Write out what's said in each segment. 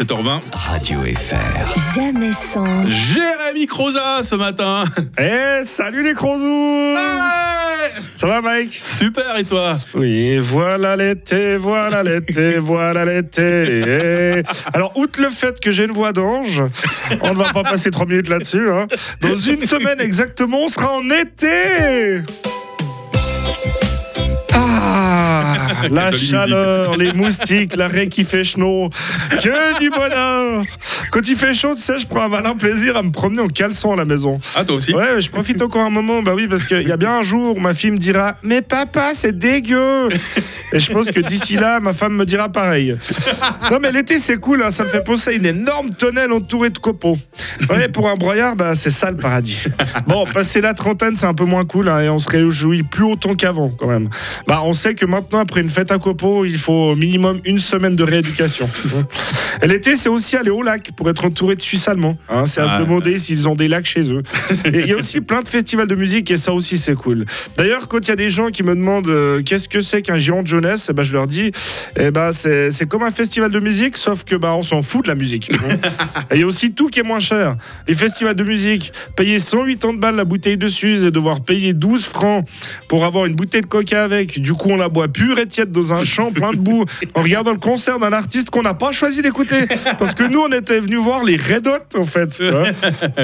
7h20. Radio FR. Jamais sans. Jérémy Croza ce matin. Eh, salut les crozous Ça va Mike? Super et toi? Oui, voilà l'été, voilà l'été, voilà l'été. Alors, outre le fait que j'ai une voix d'ange, on ne va pas passer trois minutes là-dessus. hein. Dans une semaine exactement, on sera en été ah, la chaleur, les moustiques, la raie qui fait chaud, que du bonheur. Quand il fait chaud, tu sais, je prends un malin plaisir à me promener en caleçon à la maison. Ah toi aussi Ouais, je profite encore un moment, bah oui, parce qu'il y a bien un jour où ma fille me dira Mais papa, c'est dégueu Et je pense que d'ici là, ma femme me dira pareil. Non, mais l'été, c'est cool, hein, ça me fait penser à une énorme tonnelle entourée de copeaux. Ouais, pour un broyard, bah, c'est ça le paradis. Bon, passer la trentaine, c'est un peu moins cool, hein, et on se réjouit plus autant qu'avant, quand même. Bah, on sait que maintenant, après une fête à copeaux, il faut au minimum une semaine de rééducation. L'été, c'est aussi aller au lac pour être entouré de Suisses allemands. hein, c'est à Ah, se demander s'ils ont des lacs chez eux. Il y a aussi plein de festivals de musique et ça aussi c'est cool. D'ailleurs, quand il y a des gens qui me demandent euh, qu'est-ce que c'est qu'un géant de jeunesse, eh ben, je leur dis eh ben, c'est comme un festival de musique, sauf que bah, on s'en fout de la musique. il y a aussi tout qui est moins cher. Les festivals de musique, payer 180 balles la bouteille de Suze et devoir payer 12 francs pour avoir une bouteille de coca avec. Du coup, on la boit pure tiède dans un champ plein de boue en regardant le concert d'un artiste qu'on n'a pas choisi d'écouter. Parce que nous, on était venus voir les Red en fait.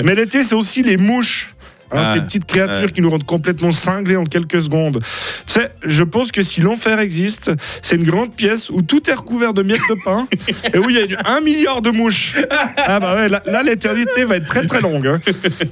Mais l'été, c'est aussi les mouches. Hein, Ah, ces petites créatures qui nous rendent complètement cinglés en quelques secondes. Tu sais, je pense que si l'enfer existe, c'est une grande pièce où tout est recouvert de miettes de pain et où il y a un milliard de mouches. Ah bah ouais, là, l'éternité va être très très longue. hein.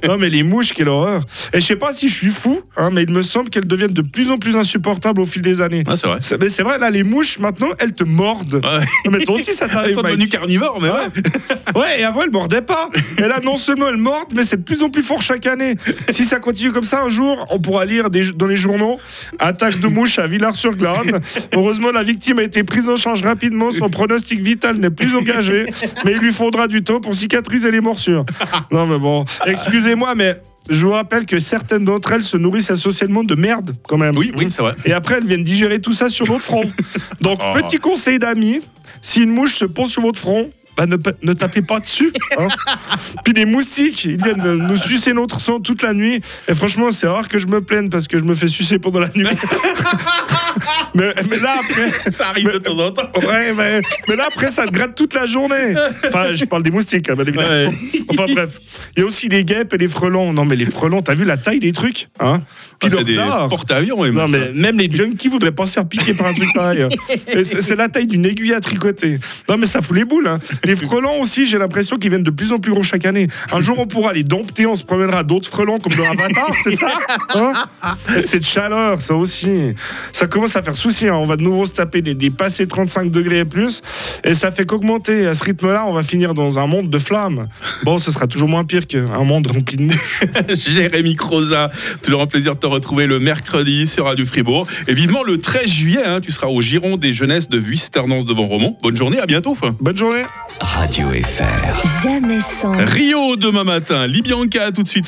Non mais les mouches, quelle horreur. Et je sais pas si je suis fou, hein, mais il me semble qu'elles deviennent de plus en plus insupportables au fil des années. Ah c'est vrai. Mais c'est vrai, là, les mouches, maintenant, elles te mordent. Ouais. Non, mais toi aussi, ça Elles t'arrive, sont Mike. devenues carnivores mais ouais. Ouais, et avant, elle mordait pas. Et là, non seulement elle morde, mais c'est de plus en plus fort chaque année. Si ça continue comme ça, un jour, on pourra lire des- dans les journaux attaque de mouche à Villars-sur-Glane. Heureusement, la victime a été prise en charge rapidement. Son pronostic vital n'est plus engagé, mais il lui faudra du temps pour cicatriser les morsures. Non, mais bon, excusez-moi, mais. Je vous rappelle que certaines d'entre elles se nourrissent essentiellement de merde, quand même. Oui, oui, c'est vrai. Et après, elles viennent digérer tout ça sur notre front. Donc, Oh. petit conseil d'amis, si une mouche se pose sur votre front, bah, ne, tapez pas dessus. hein. Puis des moustiques, ils viennent nous sucer notre sang toute la nuit. Et franchement, c'est rare que je me plaigne parce que je me fais sucer pendant la nuit. mais, mais là, après. Ça arrive de temps en temps. Ouais, mais, mais là, après, ça te gratte toute la journée. Enfin, je parle des moustiques, hein, bien évidemment. Ouais. Enfin, bref. Il y a aussi les guêpes et les frelons. Non, mais les frelons, t'as vu la taille des trucs hein? Ah, c'est des porte-avions Non, mais même les junkies voudraient pas se faire piquer par un truc pareil. hein. C'est la taille d'une aiguille à tricoter. Non, mais ça fout les boules. hein. Les frelons aussi, j'ai l'impression qu'ils viennent de plus en plus gros chaque année. Un jour, on pourra les dompter, on se promènera d'autres frelons comme dans Avatar, c'est ça Hein? Et Cette chaleur, ça aussi. Ça commence à faire souci. hein. On va de nouveau se taper des, des passés 35 degrés et plus. Et ça fait qu'augmenter. À ce rythme-là, on va finir dans un monde de flammes. Bon, ce sera toujours moins pire qu'un monde rempli de mouches. Jérémy Croza, toujours un plaisir de te retrouver le mercredi sur Radio Fribourg. Et vivement le 13 juillet, hein, tu seras au Giron des jeunesses de Vuisternance devant Romont. Bonne journée, à bientôt. Bonne journée Radio FR. Jamais sans. Rio demain matin, Libianca tout de suite.